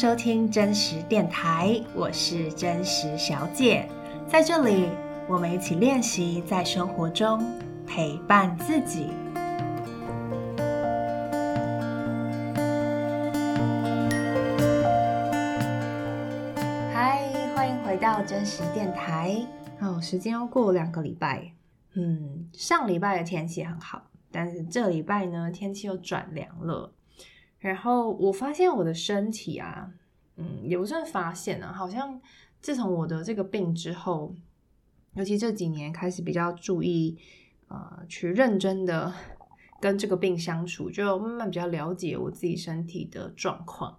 收听真实电台，我是真实小姐，在这里我们一起练习在生活中陪伴自己。嗨，欢迎回到真实电台。哦，时间又过了两个礼拜，嗯，上礼拜的天气很好，但是这礼拜呢，天气又转凉了。然后我发现我的身体啊，嗯，也不算发现啊，好像自从我的这个病之后，尤其这几年开始比较注意，呃，去认真的跟这个病相处，就慢慢比较了解我自己身体的状况。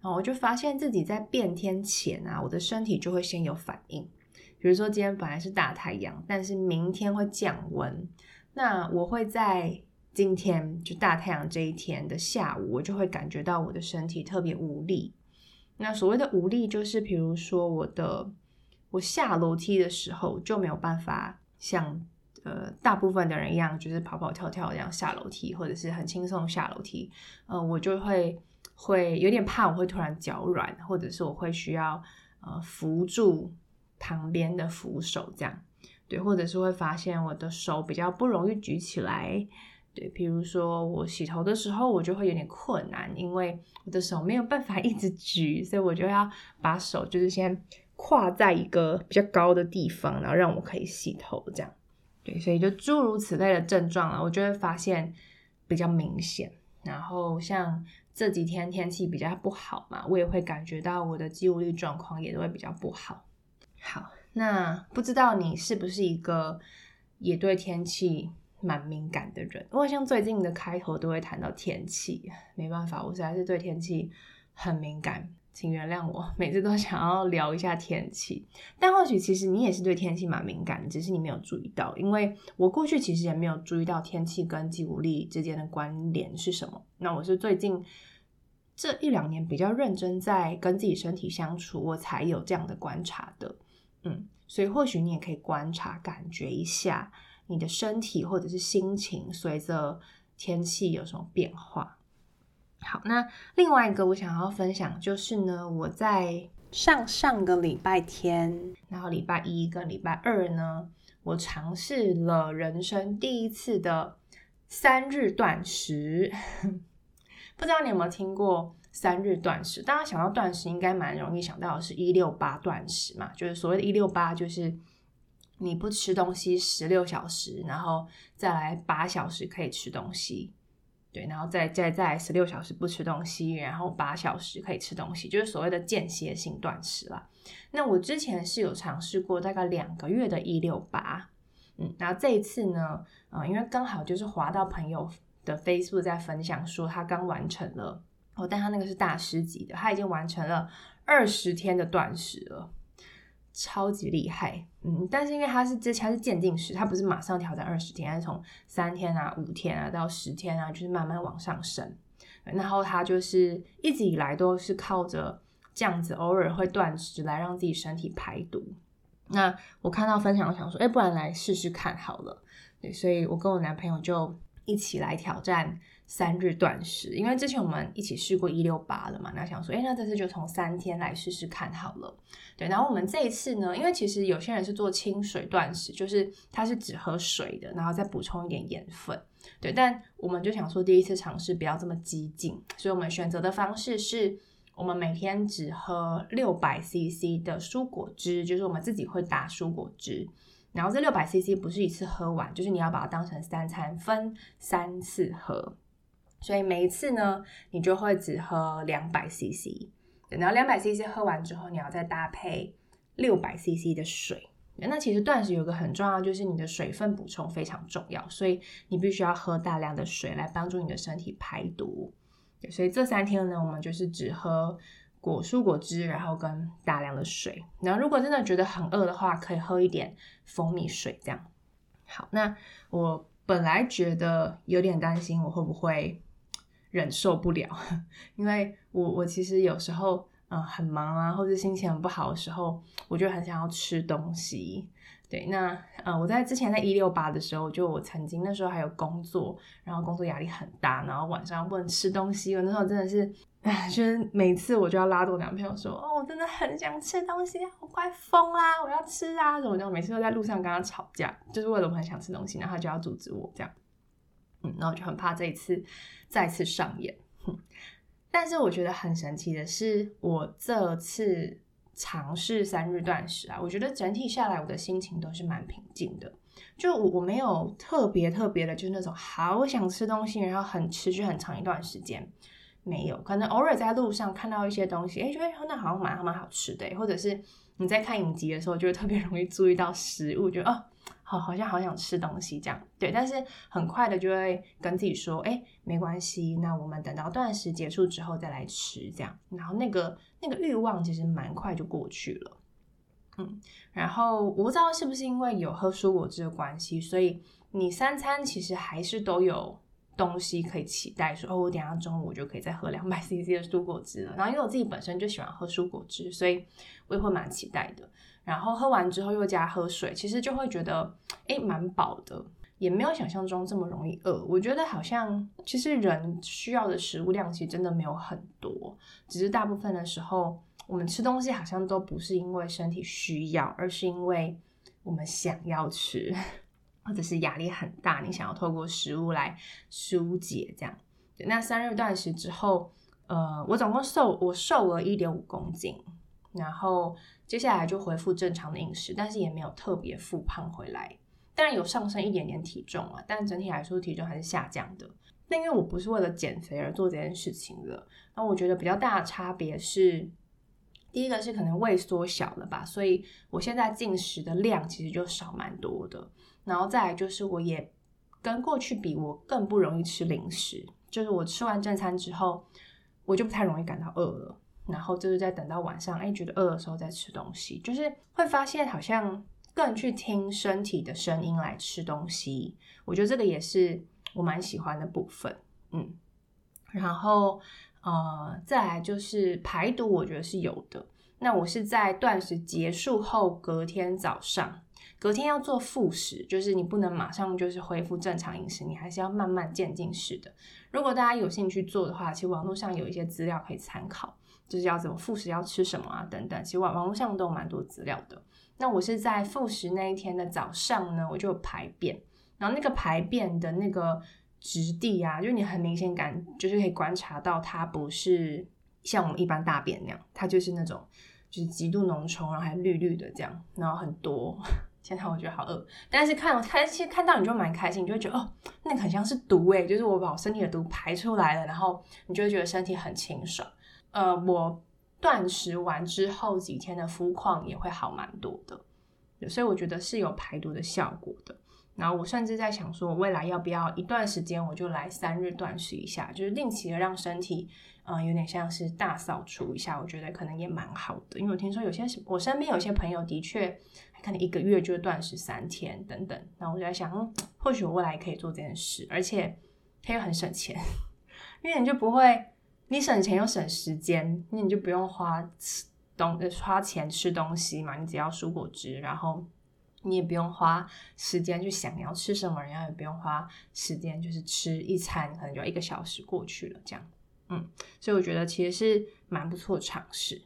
然后我就发现自己在变天前啊，我的身体就会先有反应。比如说今天本来是大太阳，但是明天会降温，那我会在。今天就大太阳这一天的下午，我就会感觉到我的身体特别无力。那所谓的无力，就是比如说我的我下楼梯的时候就没有办法像呃大部分的人一样，就是跑跑跳跳这样下楼梯，或者是很轻松下楼梯。呃，我就会会有点怕，我会突然脚软，或者是我会需要呃扶住旁边的扶手这样，对，或者是会发现我的手比较不容易举起来。对，比如说我洗头的时候，我就会有点困难，因为我的手没有办法 一直举，所以我就要把手就是先跨在一个比较高的地方，然后让我可以洗头这样。对，所以就诸如此类的症状啊，我就会发现比较明显。然后像这几天天气比较不好嘛，我也会感觉到我的肌无力状况也都会比较不好。好，那不知道你是不是一个也对天气蛮敏感的人，我像最近的开头都会谈到天气，没办法，我实在是对天气很敏感，请原谅我，每次都想要聊一下天气。但或许其实你也是对天气蛮敏感，只是你没有注意到，因为我过去其实也没有注意到天气跟肌无力之间的关联是什么。那我是最近这一两年比较认真在跟自己身体相处，我才有这样的观察的。嗯，所以或许你也可以观察、感觉一下。你的身体或者是心情随着天气有什么变化？好，那另外一个我想要分享就是呢，我在上上个礼拜天，然后礼拜一跟礼拜二呢，我尝试了人生第一次的三日断食。不知道你有没有听过三日断食？大家想到断食，应该蛮容易想到的是一六八断食嘛，就是所谓的“一六八”，就是。你不吃东西十六小时，然后再来八小时可以吃东西，对，然后再再再十六小时不吃东西，然后八小时可以吃东西，就是所谓的间歇性断食啦。那我之前是有尝试过大概两个月的一六八，嗯，然后这一次呢，呃，因为刚好就是滑到朋友的 Facebook 在分享说他刚完成了，哦，但他那个是大师级的，他已经完成了二十天的断食了。超级厉害，嗯，但是因为他是之前是鉴定师，他不是马上挑战二十天，他是从三天啊、五天啊到十天啊，就是慢慢往上升。然后他就是一直以来都是靠着这样子，偶尔会断食来让自己身体排毒。那我看到分享，我想说，哎，不然来试试看好了。对，所以我跟我男朋友就一起来挑战。三日断食，因为之前我们一起试过一六八了嘛，那想说，诶，那这次就从三天来试试看好了。对，然后我们这一次呢，因为其实有些人是做清水断食，就是他是只喝水的，然后再补充一点盐分。对，但我们就想说，第一次尝试不要这么激进，所以我们选择的方式是我们每天只喝六百 CC 的蔬果汁，就是我们自己会打蔬果汁。然后这六百 CC 不是一次喝完，就是你要把它当成三餐，分三次喝。所以每一次呢，你就会只喝两百 CC，然后两百 CC 喝完之后，你要再搭配六百 CC 的水。那其实断食有个很重要，就是你的水分补充非常重要，所以你必须要喝大量的水来帮助你的身体排毒。所以这三天呢，我们就是只喝果蔬果汁，然后跟大量的水。然后如果真的觉得很饿的话，可以喝一点蜂蜜水，这样。好，那我本来觉得有点担心，我会不会忍受不了，因为我我其实有时候嗯很忙啊，或者心情很不好的时候，我就很想要吃东西。对，那呃，我在之前在一六八的时候，就我曾经那时候还有工作，然后工作压力很大，然后晚上不能吃东西，我那时候真的是，就是每次我就要拉着我男朋友说，哦，我真的很想吃东西，我快疯啦，我要吃啊，怎么样？每次都在路上跟他吵架，就是为了我很想吃东西，然后他就要阻止我这样，嗯，然后就很怕这一次再次上演，哼。但是我觉得很神奇的是，我这次。尝试三日断食啊，我觉得整体下来我的心情都是蛮平静的。就我我没有特别特别的，就是那种好想吃东西，然后很持续很长一段时间没有。可能偶尔在路上看到一些东西，哎，觉得那好像蛮蛮好吃的，或者是你在看影集的时候，就特别容易注意到食物，觉得哦。好，好像好想吃东西这样，对，但是很快的就会跟自己说，哎，没关系，那我们等到断食结束之后再来吃。这样，然后那个那个欲望其实蛮快就过去了，嗯，然后我不知道是不是因为有喝蔬果汁的关系，所以你三餐其实还是都有东西可以期待说，哦，我等下中午我就可以再喝两百 CC 的蔬果汁了，然后因为我自己本身就喜欢喝蔬果汁，所以我也会蛮期待的。然后喝完之后又加喝水，其实就会觉得诶蛮饱的，也没有想象中这么容易饿。我觉得好像其实人需要的食物量其实真的没有很多，只是大部分的时候我们吃东西好像都不是因为身体需要，而是因为我们想要吃，或者是压力很大，你想要透过食物来疏解这样。那三日断食之后，呃，我总共瘦我瘦了一点五公斤。然后接下来就恢复正常的饮食，但是也没有特别复胖回来，当然有上升一点点体重啊，但整体来说体重还是下降的。那因为我不是为了减肥而做这件事情的，那我觉得比较大的差别是，第一个是可能胃缩小了吧，所以我现在进食的量其实就少蛮多的。然后再来就是我也跟过去比，我更不容易吃零食，就是我吃完正餐之后，我就不太容易感到饿了。然后就是在等到晚上，哎，觉得饿的时候再吃东西，就是会发现好像更去听身体的声音来吃东西。我觉得这个也是我蛮喜欢的部分，嗯。然后呃，再来就是排毒，我觉得是有的。那我是在断食结束后隔天早上，隔天要做复食，就是你不能马上就是恢复正常饮食，你还是要慢慢渐进式的。如果大家有兴趣做的话，其实网络上有一些资料可以参考。就是要怎么复食，要吃什么啊，等等，其实网网络上都有蛮多资料的。那我是在复食那一天的早上呢，我就有排便，然后那个排便的那个质地啊，就你很明显感，就是可以观察到它不是像我们一般大便那样，它就是那种就是极度浓稠，然后还绿绿的这样，然后很多。现在我觉得好饿，但是看开其实看到你就蛮开心，你就会觉得哦，那个很像是毒诶，就是我把我身体的毒排出来了，然后你就会觉得身体很清爽。呃，我断食完之后几天的肤况也会好蛮多的，所以我觉得是有排毒的效果的。然后我甚至在想说，我未来要不要一段时间我就来三日断食一下，就是定期的让身体，呃，有点像是大扫除一下，我觉得可能也蛮好的。因为我听说有些我身边有些朋友的确可能一个月就断食三天等等。然后我就在想，或许我未来可以做这件事，而且它又很省钱，因为你就不会。你省钱又省时间，那你就不用花吃东花钱吃东西嘛，你只要蔬果汁，然后你也不用花时间去想你要吃什么，然后也不用花时间就是吃一餐，可能就一个小时过去了这样，嗯，所以我觉得其实是蛮不错的尝试。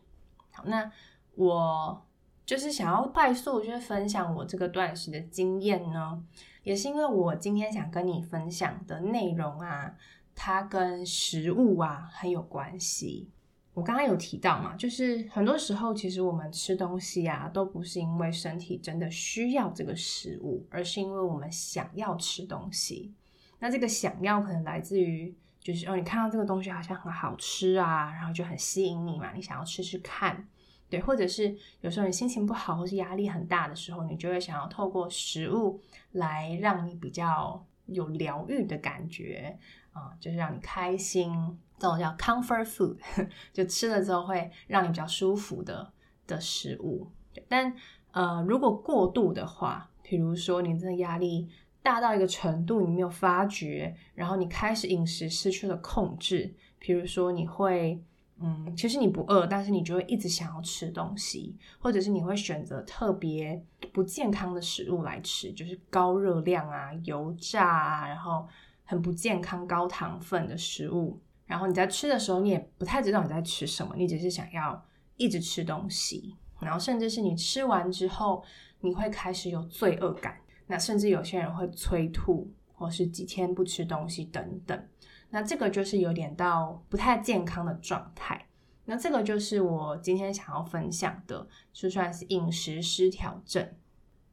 好，那我就是想要快速就是分享我这个断食的经验呢，也是因为我今天想跟你分享的内容啊。它跟食物啊很有关系。我刚刚有提到嘛，就是很多时候其实我们吃东西啊，都不是因为身体真的需要这个食物，而是因为我们想要吃东西。那这个想要可能来自于，就是哦，你看到这个东西好像很好吃啊，然后就很吸引你嘛，你想要吃吃看，对，或者是有时候你心情不好或是压力很大的时候，你就会想要透过食物来让你比较有疗愈的感觉。啊、就是让你开心，这种叫 comfort food，就吃了之后会让你比较舒服的的食物。但呃，如果过度的话，比如说你真的压力大到一个程度，你没有发觉，然后你开始饮食失去了控制，比如说你会嗯，其实你不饿，但是你就会一直想要吃东西，或者是你会选择特别不健康的食物来吃，就是高热量啊、油炸啊，然后很不健康、高糖分的食物。然后你在吃的时候，你也不太知道你在吃什么，你只是想要一直吃东西。然后甚至是你吃完之后，你会开始有罪恶感。那甚至有些人会催吐，或是几天不吃东西等等。那这个就是有点到不太健康的状态。那这个就是我今天想要分享的，就算是饮食失调症。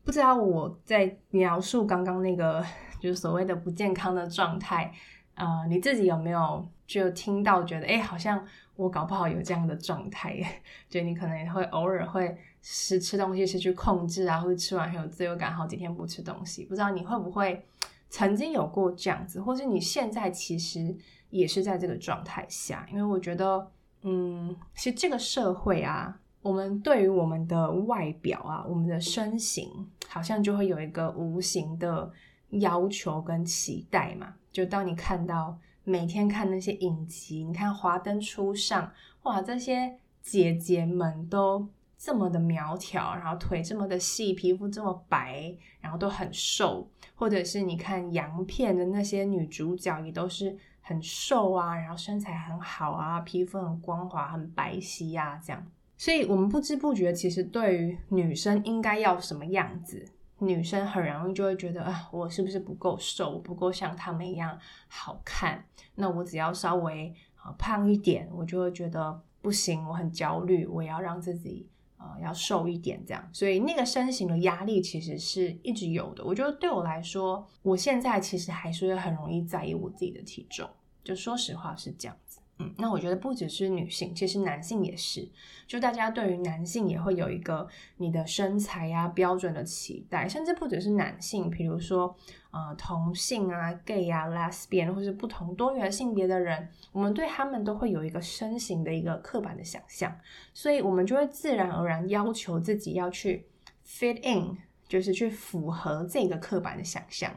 不知道我在描述刚刚那个就是所谓的不健康的状态，呃，你自己有没有就听到觉得，哎，好像我搞不好有这样的状态？就你可能也会偶尔会是吃东西失去控制啊，或者吃完很有自由感，好几天不吃东西。不知道你会不会？曾经有过这样子，或是你现在其实也是在这个状态下，因为我觉得，嗯，其实这个社会啊，我们对于我们的外表啊，我们的身形，好像就会有一个无形的要求跟期待嘛。就当你看到每天看那些影集，你看《华灯初上》，哇，这些姐姐们都这么的苗条，然后腿这么的细，皮肤这么白，然后都很瘦。或者是你看洋片的那些女主角也都是很瘦啊，然后身材很好啊，皮肤很光滑、很白皙呀，这样。所以我们不知不觉，其实对于女生应该要什么样子，女生很容易就会觉得啊，我是不是不够瘦，不够像她们一样好看？那我只要稍微啊胖一点，我就会觉得不行，我很焦虑，我要让自己。呃，要瘦一点这样，所以那个身形的压力其实是一直有的。我觉得对我来说，我现在其实还是很容易在意我自己的体重，就说实话是这样。嗯，那我觉得不只是女性，其实男性也是。就大家对于男性也会有一个你的身材呀、啊、标准的期待，甚至不只是男性，比如说呃同性啊、gay 啊、lesbian 或是不同多元性别的人，我们对他们都会有一个身形的一个刻板的想象，所以我们就会自然而然要求自己要去 fit in，就是去符合这个刻板的想象。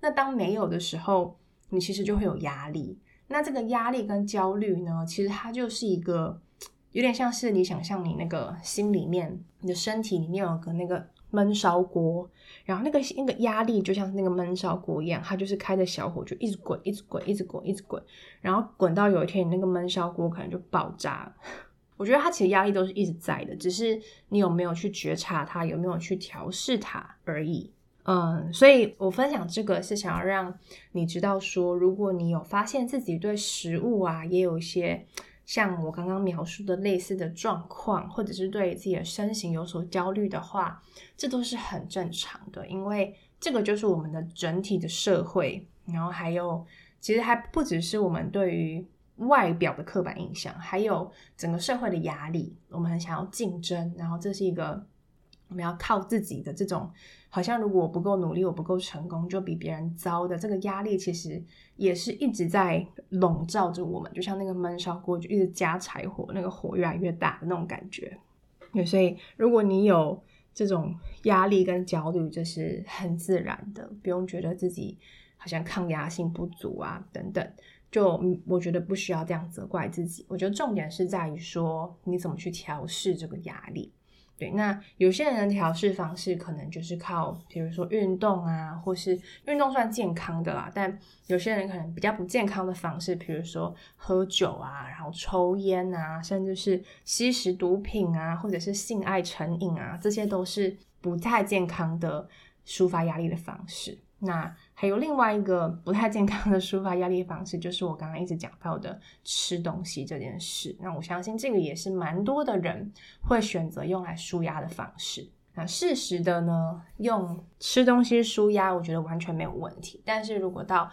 那当没有的时候，你其实就会有压力。那这个压力跟焦虑呢，其实它就是一个有点像是你想象你那个心里面，你的身体里面有个那个闷烧锅，然后那个那个压力就像那个闷烧锅一样，它就是开着小火就一直滚，一直滚，一直滚，一直滚，然后滚到有一天你那个闷烧锅可能就爆炸。我觉得它其实压力都是一直在的，只是你有没有去觉察它，有没有去调试它而已。嗯，所以我分享这个是想要让你知道说，如果你有发现自己对食物啊，也有一些像我刚刚描述的类似的状况，或者是对自己的身形有所焦虑的话，这都是很正常的，因为这个就是我们的整体的社会，然后还有其实还不只是我们对于外表的刻板印象，还有整个社会的压力，我们很想要竞争，然后这是一个。我们要靠自己的这种，好像如果我不够努力，我不够成功，就比别人糟的这个压力，其实也是一直在笼罩着我们，就像那个闷烧锅，就一直加柴火，那个火越来越大的那种感觉。对，所以如果你有这种压力跟焦虑，这是很自然的，不用觉得自己好像抗压性不足啊等等，就我觉得不需要这样责怪自己。我觉得重点是在于说你怎么去调试这个压力。对，那有些人的调试方式可能就是靠，比如说运动啊，或是运动算健康的啦，但有些人可能比较不健康的方式，比如说喝酒啊，然后抽烟啊，甚至是吸食毒品啊，或者是性爱成瘾啊，这些都是不太健康的抒发压力的方式。那还有另外一个不太健康的抒发压力方式，就是我刚刚一直讲到的吃东西这件事。那我相信这个也是蛮多的人会选择用来舒压的方式。那适时的呢，用吃东西舒压，我觉得完全没有问题。但是如果到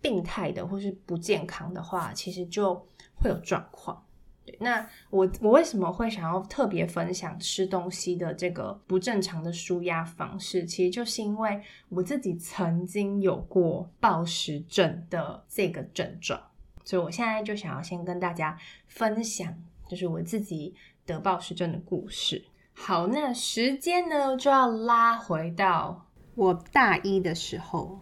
病态的或是不健康的话，其实就会有状况。对，那我我为什么会想要特别分享吃东西的这个不正常的舒压方式？其实就是因为我自己曾经有过暴食症的这个症状，所以我现在就想要先跟大家分享，就是我自己得暴食症的故事。好，那时间呢就要拉回到我大一的时候，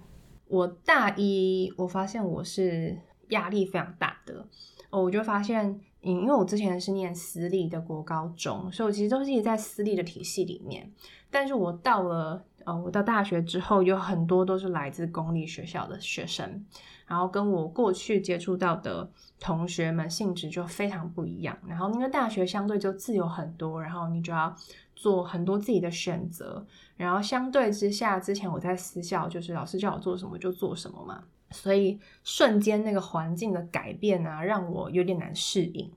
我大一我发现我是压力非常大的，哦，我就发现。因因为我之前是念私立的国高中，所以我其实都是一直在私立的体系里面。但是我到了呃，我到大学之后，有很多都是来自公立学校的学生，然后跟我过去接触到的同学们性质就非常不一样。然后因为大学相对就自由很多，然后你就要做很多自己的选择。然后相对之下，之前我在私校，就是老师叫我做什么就做什么嘛。所以瞬间那个环境的改变啊，让我有点难适应。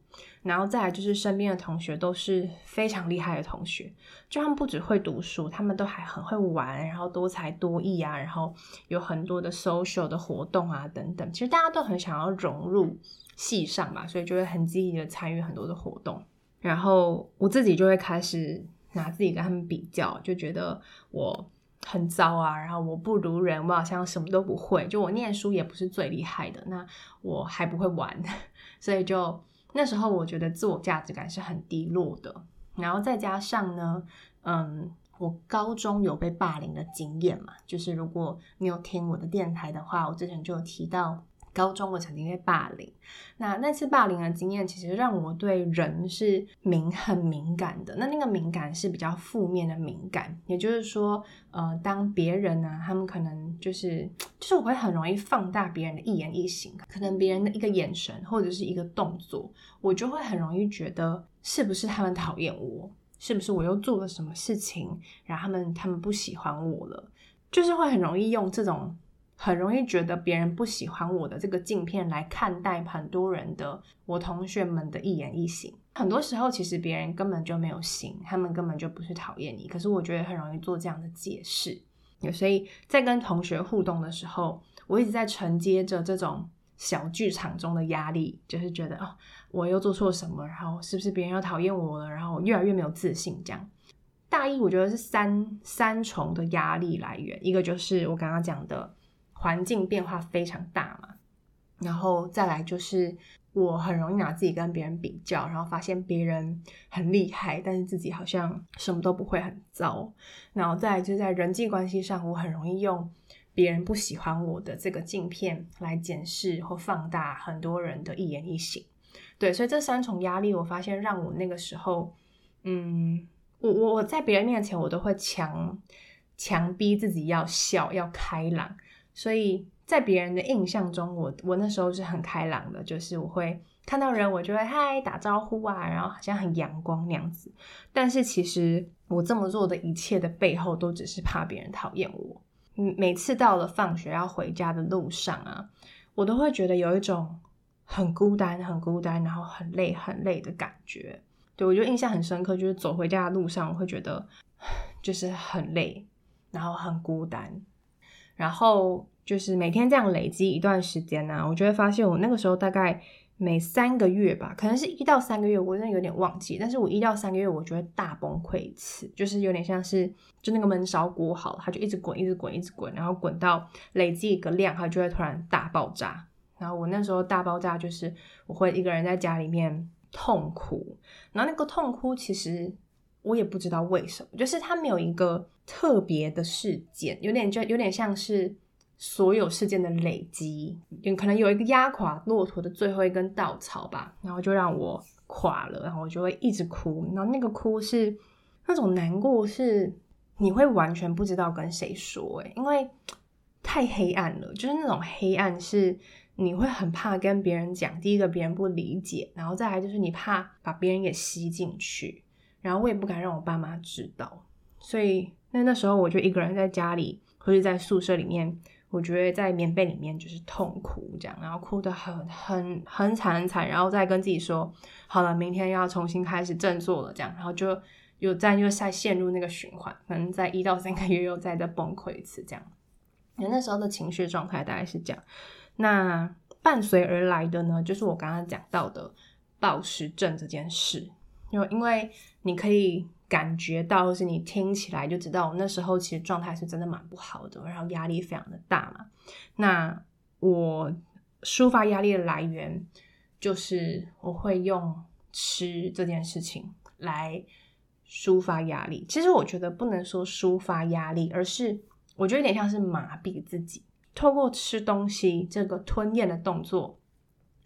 然后再来就是身边的同学都是非常厉害的同学，就他们不只会读书，他们都还很会玩，然后多才多艺啊，然后有很多的 social 的活动啊等等。其实大家都很想要融入系上吧，所以就会很积极的参与很多的活动。然后我自己就会开始拿自己跟他们比较，就觉得我。很糟啊，然后我不如人，我好像什么都不会，就我念书也不是最厉害的，那我还不会玩，所以就那时候我觉得自我价值感是很低落的，然后再加上呢，嗯，我高中有被霸凌的经验嘛，就是如果你有听我的电台的话，我之前就有提到。高中我曾经被霸凌，那那次霸凌的经验其实让我对人是敏很敏感的。那那个敏感是比较负面的敏感，也就是说，呃，当别人呢、他们可能就是就是我会很容易放大别人的一言一行，可能别人的一个眼神或者是一个动作，我就会很容易觉得是不是他们讨厌我，是不是我又做了什么事情，然后他们他们不喜欢我了，就是会很容易用这种。很容易觉得别人不喜欢我的这个镜片来看待很多人的我同学们的一言一行。很多时候其实别人根本就没有心，他们根本就不是讨厌你。可是我觉得很容易做这样的解释，所以在跟同学互动的时候，我一直在承接着这种小剧场中的压力，就是觉得哦，我又做错什么，然后是不是别人又讨厌我了，然后越来越没有自信。这样大一我觉得是三三重的压力来源，一个就是我刚刚讲的。环境变化非常大嘛，然后再来就是我很容易拿自己跟别人比较，然后发现别人很厉害，但是自己好像什么都不会，很糟。然后再来就在人际关系上，我很容易用别人不喜欢我的这个镜片来检视或放大很多人的一言一行。对，所以这三重压力，我发现让我那个时候，嗯，我我我在别人面前，我都会强强逼自己要笑，要开朗。所以在别人的印象中，我我那时候是很开朗的，就是我会看到人，我就会嗨打招呼啊，然后好像很阳光那样子。但是其实我这么做的一切的背后，都只是怕别人讨厌我。每次到了放学要回家的路上啊，我都会觉得有一种很孤单、很孤单，然后很累、很累的感觉。对，我就印象很深刻，就是走回家的路上，我会觉得 就是很累，然后很孤单。然后就是每天这样累积一段时间呢、我就会发现我那个时候大概每三个月吧，可能是一到三个月，我真的有点忘记。但是我一到三个月，我就会大崩溃一次，就是有点像是就那个闷烧锅好了，它就一直滚，一直滚，一直滚，然后滚到累积一个量，它就会突然大爆炸。然后我那时候大爆炸就是我会一个人在家里面痛哭，然后那个痛哭其实我也不知道为什么，就是它没有一个。特别的事件，有点就有点像是所有事件的累积，可能有一个压垮骆驼的最后一根稻草吧，然后就让我垮了，然后我就会一直哭，然后那个哭是那种难过，是你会完全不知道跟谁说，因为太黑暗了，就是那种黑暗是你会很怕跟别人讲，第一个别人不理解，然后再来就是你怕把别人给吸进去，然后我也不敢让我爸妈知道，所以。那那时候我就一个人在家里，或者在宿舍里面，我觉得在棉被里面就是痛哭这样，然后哭得很很很惨很惨，然后再跟自己说，好了，明天要重新开始振作了这样，然后就又再又再陷入那个循环，可能在一到三个月又再再崩溃一次这样。那那时候的情绪状态大概是这样。那伴随而来的呢，就是我刚刚讲到的暴食症这件事，因为因为你可以。感觉到，或是你听起来就知道，我那时候其实状态是真的蛮不好的，然后压力非常的大嘛。那我抒发压力的来源，就是我会用吃这件事情来抒发压力。其实我觉得不能说抒发压力，而是我觉得有点像是麻痹自己，透过吃东西这个吞咽的动作，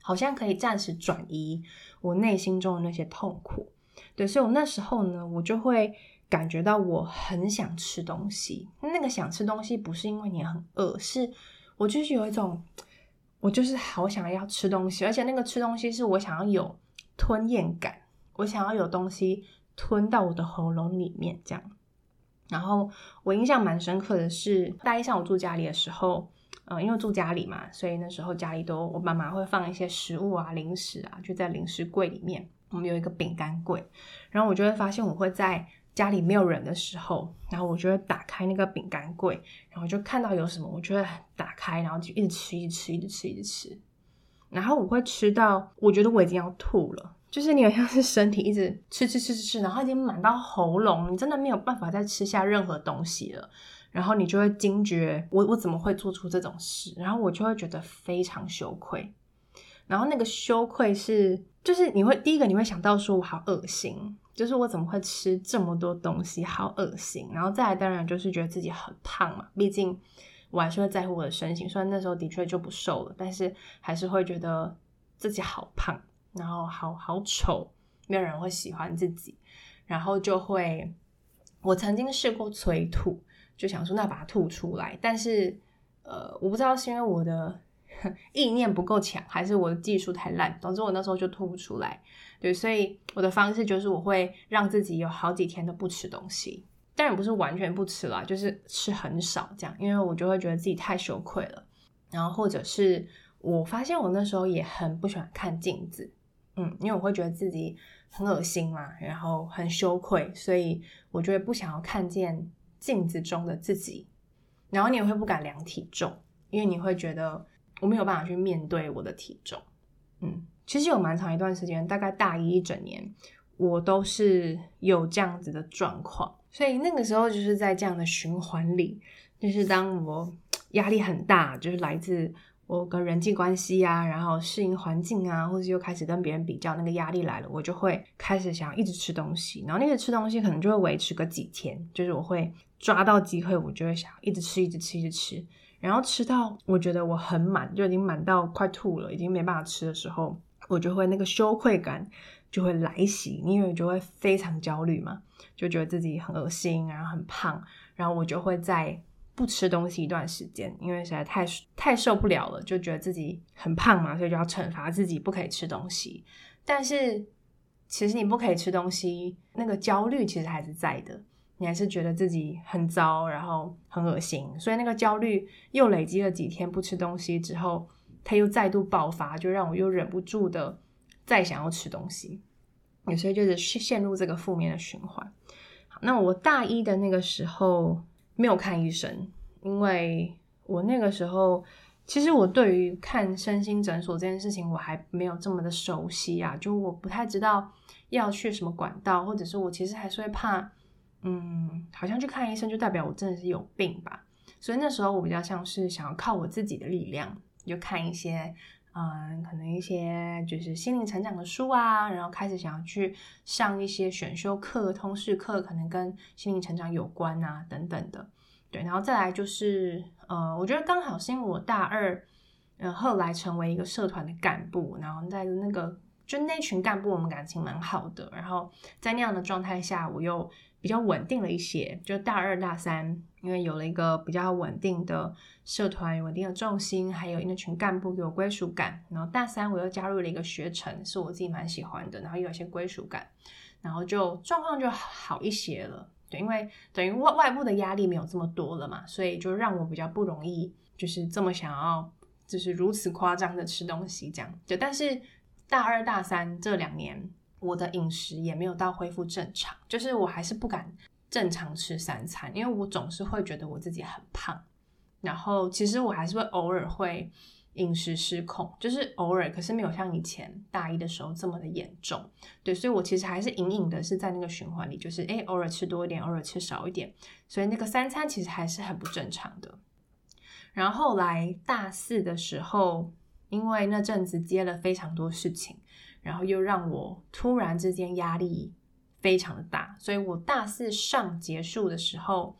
好像可以暂时转移我内心中的那些痛苦。对，所以我那时候呢，我就会感觉到我很想吃东西。那个想吃东西不是因为你很饿，是我就是有一种，我就是好想要吃东西，而且那个吃东西是我想要有吞咽感，我想要有东西吞到我的喉咙里面这样。然后我印象蛮深刻的是，大一上我住家里的时候，嗯，因为住家里嘛，所以那时候家里都我妈妈会放一些食物啊、零食啊，就在零食柜里面。我们有一个饼干柜，然后我就会发现，我会在家里没有人的时候，然后我就会打开那个饼干柜，然后就看到有什么，我就会打开，然后就一直吃，一直吃，一直吃，一直吃，然后我会吃到我觉得我已经要吐了，就是你好像是身体一直吃吃吃吃吃，然后已经满到喉咙，你真的没有办法再吃下任何东西了，然后你就会惊觉，我我怎么会做出这种事？然后我就会觉得非常羞愧，然后那个羞愧是。就是你会第一个你会想到说，我好恶心，就是我怎么会吃这么多东西，好恶心。然后再来，当然就是觉得自己很胖嘛，毕竟我还是会在乎我的身形。虽然那时候的确就不瘦了，但是还是会觉得自己好胖，然后好好丑，没有人会喜欢自己。然后就会，我曾经试过催吐，就想说那把它吐出来，但是呃，我不知道是因为我的。意念不够强，还是我的技术太烂？总之我那时候就吐不出来。对，所以我的方式就是我会让自己有好几天都不吃东西，当然不是完全不吃啦，就是吃很少这样，因为我就会觉得自己太羞愧了。然后或者是我发现我那时候也很不喜欢看镜子，嗯，因为我会觉得自己很恶心嘛，然后很羞愧，所以我就会不想要看见镜子中的自己。然后你也会不敢量体重，因为你会觉得。我没有办法去面对我的体重，嗯，其实有蛮长一段时间，大概大一一整年，我都是有这样子的状况，所以那个时候就是在这样的循环里，就是当我压力很大，就是来自我跟人际关系啊，然后适应环境啊，或者又开始跟别人比较，那个压力来了，我就会开始想一直吃东西，然后那个吃东西可能就会维持个几天，就是我会抓到机会，我就会想一直吃，一直吃，一直吃。然后吃到我觉得我很满，就已经满到快吐了，已经没办法吃的时候，我就会那个羞愧感就会来袭，因为就会非常焦虑嘛，就觉得自己很恶心，然后很胖，然后我就会再不吃东西一段时间，因为实在太太受不了了，就觉得自己很胖嘛，所以就要惩罚自己不可以吃东西。但是其实你不可以吃东西，那个焦虑其实还是在的。你还是觉得自己很糟，然后很恶心，所以那个焦虑又累积了几天不吃东西之后，它又再度爆发，就让我又忍不住的再想要吃东西，有时候就是陷入这个负面的循环。好，那我大一的那个时候没有看医生，因为我那个时候其实我对于看身心诊所这件事情我还没有这么的熟悉啊，就我不太知道要去什么管道，或者是我其实还是会怕。嗯，好像去看医生就代表我真的是有病吧，所以那时候我比较像是想要靠我自己的力量，就看一些，嗯，可能一些就是心灵成长的书啊，然后开始想要去上一些选修课、通识课，可能跟心灵成长有关啊，等等的。对，然后再来就是，呃，我觉得刚好是因为我大二，呃，后来成为一个社团的干部，然后在那个就那群干部我们感情蛮好的，然后在那样的状态下，我又。比较稳定了一些，就大二大三，因为有了一个比较稳定的社团、稳定的重心，还有那群干部有归属感。然后大三我又加入了一个学程，是我自己蛮喜欢的，然后又有一些归属感，然后就状况就好一些了。对，因为等于外外部的压力没有这么多了嘛，所以就让我比较不容易就是这么想要，就是如此夸张的吃东西这样。就但是大二大三这两年。我的饮食也没有到恢复正常，就是我还是不敢正常吃三餐，因为我总是会觉得我自己很胖。然后其实我还是会偶尔会饮食失控，就是偶尔，可是没有像以前大一的时候这么的严重。对，所以我其实还是隐隐的是在那个循环里，就是诶，偶尔吃多一点，偶尔吃少一点，所以那个三餐其实还是很不正常的。然后来大四的时候，因为那阵子接了非常多事情。然后又让我突然之间压力非常的大，所以我大四上结束的时候，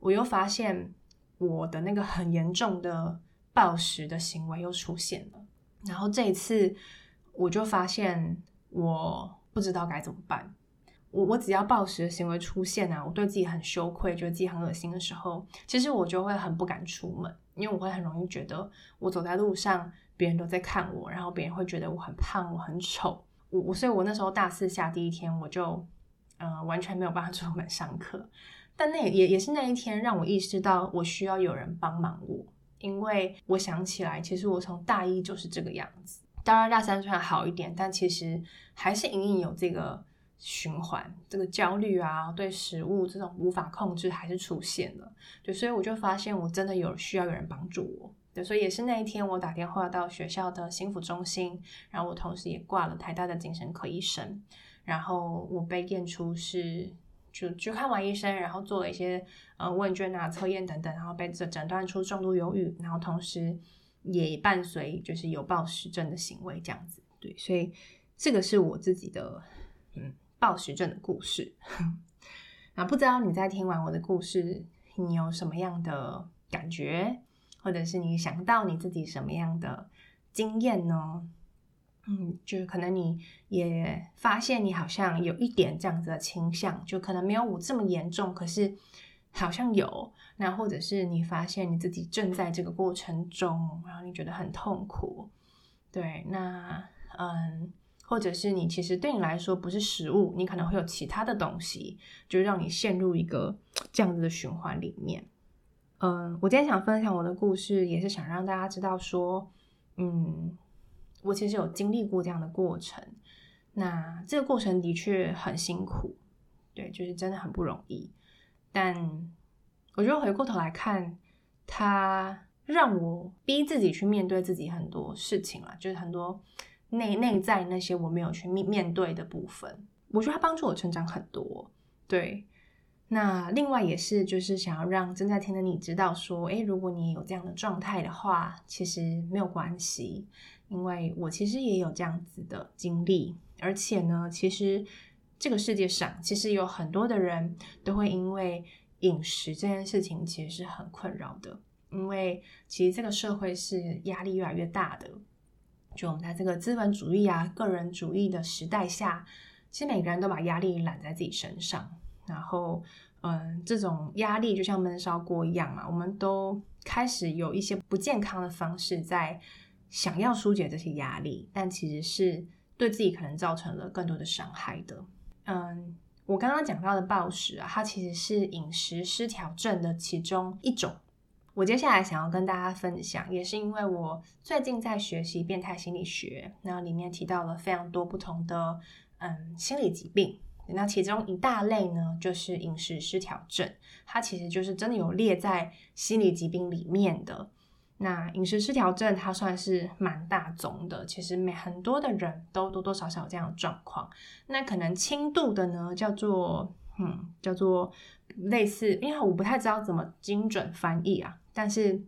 我又发现我的那个很严重的暴食的行为又出现了。然后这一次我就发现我不知道该怎么办。我我只要暴食的行为出现啊，我对自己很羞愧，觉得自己很恶心的时候，其实我就会很不敢出门，因为我会很容易觉得我走在路上，别人都在看我，然后别人会觉得我很胖，我很丑。我我所以，我那时候大四下第一天，我就呃完全没有办法 出门上课。但那也也是那一天让我意识到我需要有人帮忙我，因为我想起来，其实我从大一就是这个样子。当然大三虽然好一点，但其实还是隐隐有这个。循环这个焦虑啊，对食物这种无法控制还是出现了，对，所以我就发现我真的有需要有人帮助我，对，所以也是那一天我打电话到学校的心辅中心，然后我同时也挂了台大的精神科医生，然后我被验出是就就看完医生，然后做了一些呃问卷啊测验等等，然后被诊诊断出重度忧郁，然后同时也伴随就是有暴食症的行为这样子，对，所以这个是我自己的嗯。暴食症的故事，那不知道你在听完我的故事，你有什么样的感觉，或者是你想到你自己什么样的经验呢？嗯，就是可能你也发现你好像有一点这样子的倾向，就可能没有我这么严重，可是好像有。那或者是你发现你自己正在这个过程中，然后你觉得很痛苦。对，那嗯。或者是你其实对你来说不是食物，你可能会有其他的东西，就让你陷入一个这样子的循环里面。嗯，我今天想分享我的故事，也是想让大家知道说，嗯，我其实有经历过这样的过程。那这个过程的确很辛苦，对，就是真的很不容易。但我觉得回过头来看，它让我逼自己去面对自己很多事情了，就是很多。内内在那些我没有去面面对的部分，我觉得它帮助我成长很多。对，那另外也是就是想要让正在听的你知道说，诶，如果你有这样的状态的话，其实没有关系，因为我其实也有这样子的经历，而且呢，其实这个世界上其实有很多的人都会因为饮食这件事情其实是很困扰的，因为其实这个社会是压力越来越大的。就我们在这个资本主义啊、个人主义的时代下，其实每个人都把压力揽在自己身上，然后，嗯，这种压力就像闷烧锅一样嘛，我们都开始有一些不健康的方式在想要疏解这些压力，但其实是对自己可能造成了更多的伤害的。嗯，我刚刚讲到的暴食啊，它其实是饮食失调症的其中一种。我接下来想要跟大家分享，也是因为我最近在学习变态心理学，那里面提到了非常多不同的嗯心理疾病，那其中一大类呢就是饮食失调症，它其实就是真的有列在心理疾病里面的。那饮食失调症它算是蛮大宗的，其实每很多的人都多多少少有这样的状况。那可能轻度的呢叫做嗯叫做类似，因为我不太知道怎么精准翻译啊。但是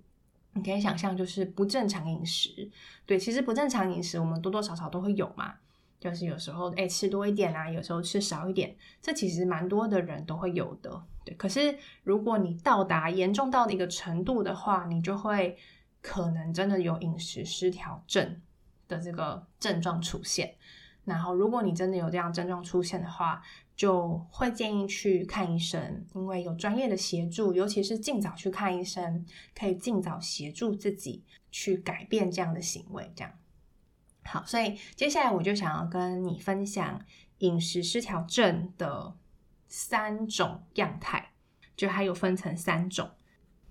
你可以想象，就是不正常饮食，对，其实不正常饮食我们多多少少都会有嘛，就是有时候诶吃多一点啊，有时候吃少一点，这其实蛮多的人都会有的，对。可是如果你到达严重到的一个程度的话，你就会可能真的有饮食失调症的这个症状出现。然后如果你真的有这样症状出现的话，就会建议去看医生，因为有专业的协助，尤其是尽早去看医生，可以尽早协助自己去改变这样的行为。这样好，所以接下来我就想要跟你分享饮食失调症的三种样态，就还有分成三种。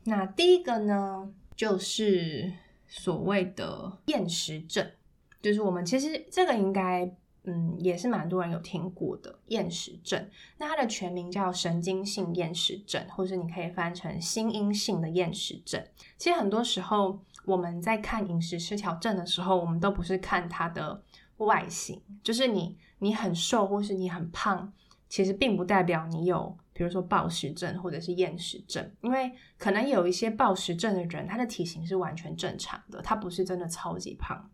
那第一个呢，就是所谓的厌食症，就是我们其实这个应该。嗯，也是蛮多人有听过的厌食症。那它的全名叫神经性厌食症，或者你可以翻成心因性的厌食症。其实很多时候我们在看饮食失调症的时候，我们都不是看它的外形，就是你你很瘦或是你很胖，其实并不代表你有，比如说暴食症或者是厌食症。因为可能有一些暴食症的人，他的体型是完全正常的，他不是真的超级胖。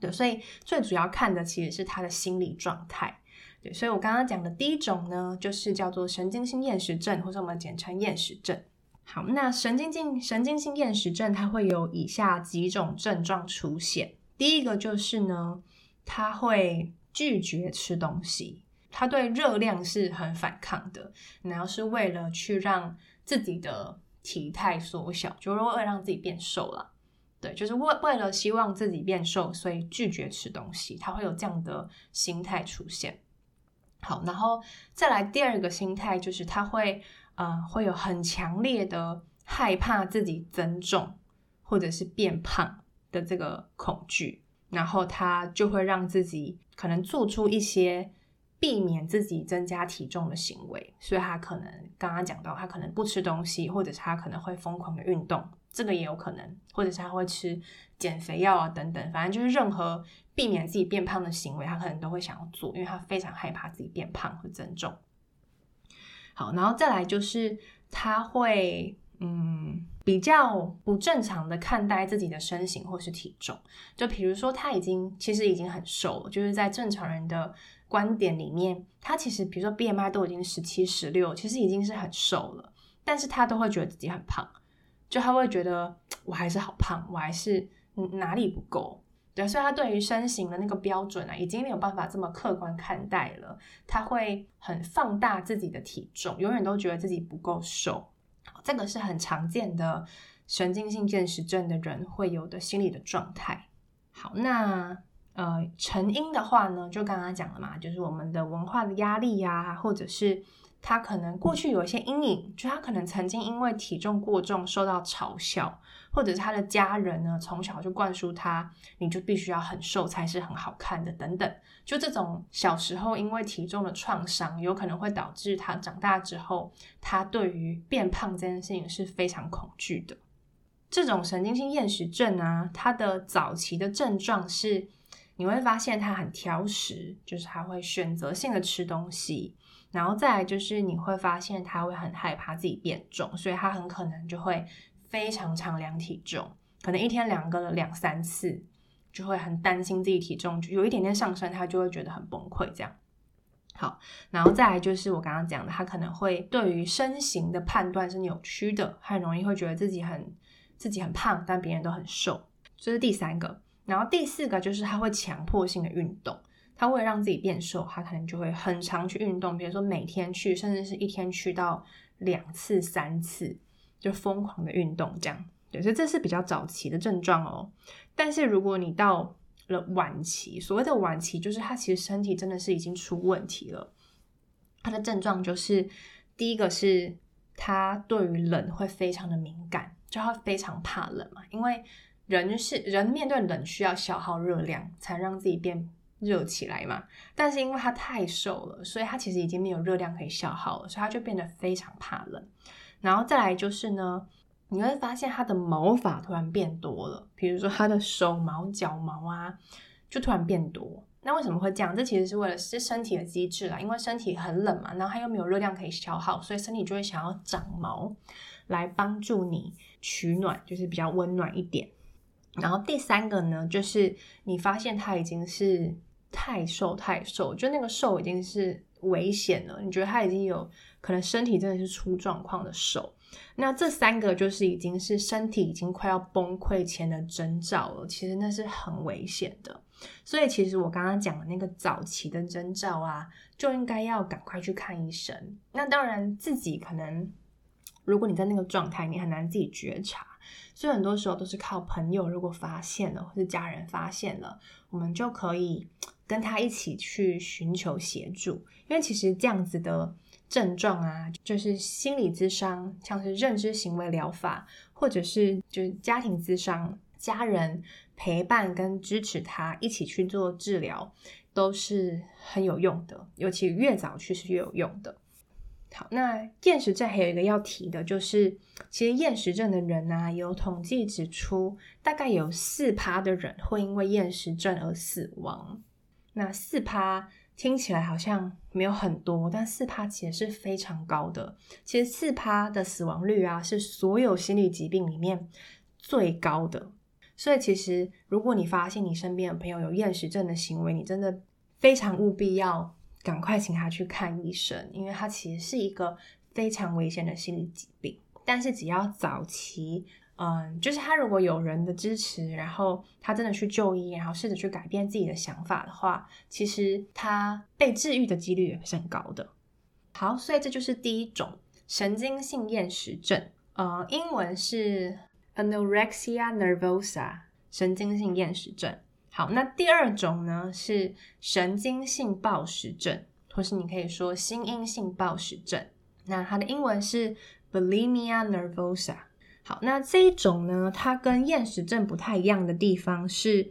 对，所以最主要看的其实是他的心理状态。对，所以我刚刚讲的第一种呢，就是叫做神经性厌食症，或者我们简称厌食症。好，那神经性神经性厌食症它会有以下几种症状出现。第一个就是呢，他会拒绝吃东西，他对热量是很反抗的，然后是为了去让自己的体态缩小，就是为了让自己变瘦了。对，就是为为了希望自己变瘦，所以拒绝吃东西，他会有这样的心态出现。好，然后再来第二个心态，就是他会呃会有很强烈的害怕自己增重或者是变胖的这个恐惧，然后他就会让自己可能做出一些避免自己增加体重的行为，所以他可能刚刚讲到，他可能不吃东西，或者是他可能会疯狂的运动。这个也有可能，或者是他会吃减肥药啊等等，反正就是任何避免自己变胖的行为，他可能都会想要做，因为他非常害怕自己变胖和增重。好，然后再来就是他会嗯比较不正常的看待自己的身形或是体重，就比如说他已经其实已经很瘦了，就是在正常人的观点里面，他其实比如说 BMI 都已经十七十六，其实已经是很瘦了，但是他都会觉得自己很胖。就他会觉得我还是好胖，我还是哪里不够，对，所以他对于身形的那个标准啊，已经没有办法这么客观看待了。他会很放大自己的体重，永远都觉得自己不够瘦。这个是很常见的神经性厌食症的人会有的心理的状态。好，那呃成因的话呢，就刚刚讲了嘛，就是我们的文化的压力呀、或者是。他可能过去有一些阴影，就他可能曾经因为体重过重受到嘲笑，或者是他的家人呢从小就灌输他，你就必须要很瘦才是很好看的等等。就这种小时候因为体重的创伤，有可能会导致他长大之后，他对于变胖这件事情是非常恐惧的。这种神经性厌食症啊，它的早期的症状是，你会发现他很挑食，就是他会选择性的吃东西。然后再来就是你会发现他会很害怕自己变重，所以他很可能就会非常常量体重，可能一天量个两三次，就会很担心自己体重就有一点点上升，他就会觉得很崩溃。这样，好，然后再来就是我刚刚讲的，他可能会对于身形的判断是扭曲的，很容易会觉得自己很自己很胖，但别人都很瘦，这是第三个。然后第四个就是他会强迫性的运动。他为了让自己变瘦，他可能就会很常去运动，比如说每天去，甚至是一天去到两次、三次，就疯狂的运动这样。对，所以这是比较早期的症状哦。但是如果你到了晚期，所谓的晚期，就是他其实身体真的是已经出问题了。他的症状就是第一个是他对于冷会非常的敏感，就他非常怕冷嘛，因为人是人面对冷需要消耗热量才让自己变。热起来嘛，但是因为他太瘦了，所以他其实已经没有热量可以消耗了，所以他就变得非常怕冷。然后再来就是呢，你会发现他的毛发突然变多了，比如说他的手毛、脚毛啊，就突然变多。那为什么会这样？这其实是为了是身体的机制啦，因为身体很冷嘛，然后它又没有热量可以消耗，所以身体就会想要长毛来帮助你取暖，就是比较温暖一点。然后第三个呢，就是你发现它已经是。太瘦太瘦，就那个瘦已经是危险了。你觉得他已经有可能身体真的是出状况的瘦，那这三个就是已经是身体已经快要崩溃前的征兆了。其实那是很危险的。所以其实我刚刚讲的那个早期的征兆啊，就应该要赶快去看医生。那当然自己可能，如果你在那个状态，你很难自己觉察。所以很多时候都是靠朋友，如果发现了，或是家人发现了，我们就可以跟他一起去寻求协助。因为其实这样子的症状啊，就是心理咨商，像是认知行为疗法，或者是就是家庭咨商，家人陪伴跟支持他一起去做治疗，都是很有用的。尤其越早去是越有用的。好，那厌食症还有一个要提的，就是其实厌食症的人啊，有统计指出，大概有四趴的人会因为厌食症而死亡。那四趴听起来好像没有很多，但四趴其实是非常高的。其实四趴的死亡率啊，是所有心理疾病里面最高的。所以其实如果你发现你身边的朋友有厌食症的行为，你真的非常务必要。赶快请他去看医生，因为他其实是一个非常危险的心理疾病。但是只要早期嗯，就是他如果有人的支持，然后他真的去就医，然后试着去改变自己的想法的话，其实他被治愈的几率也是很高的。好，所以这就是第一种神经性厌食症，呃，英文是 anorexia nervosa，神经性厌食症。好，那第二种呢是神经性暴食症，或是你可以说心因性暴食症。那它的英文是 bulimia nervosa。好，那这一种呢，它跟厌食症不太一样的地方是，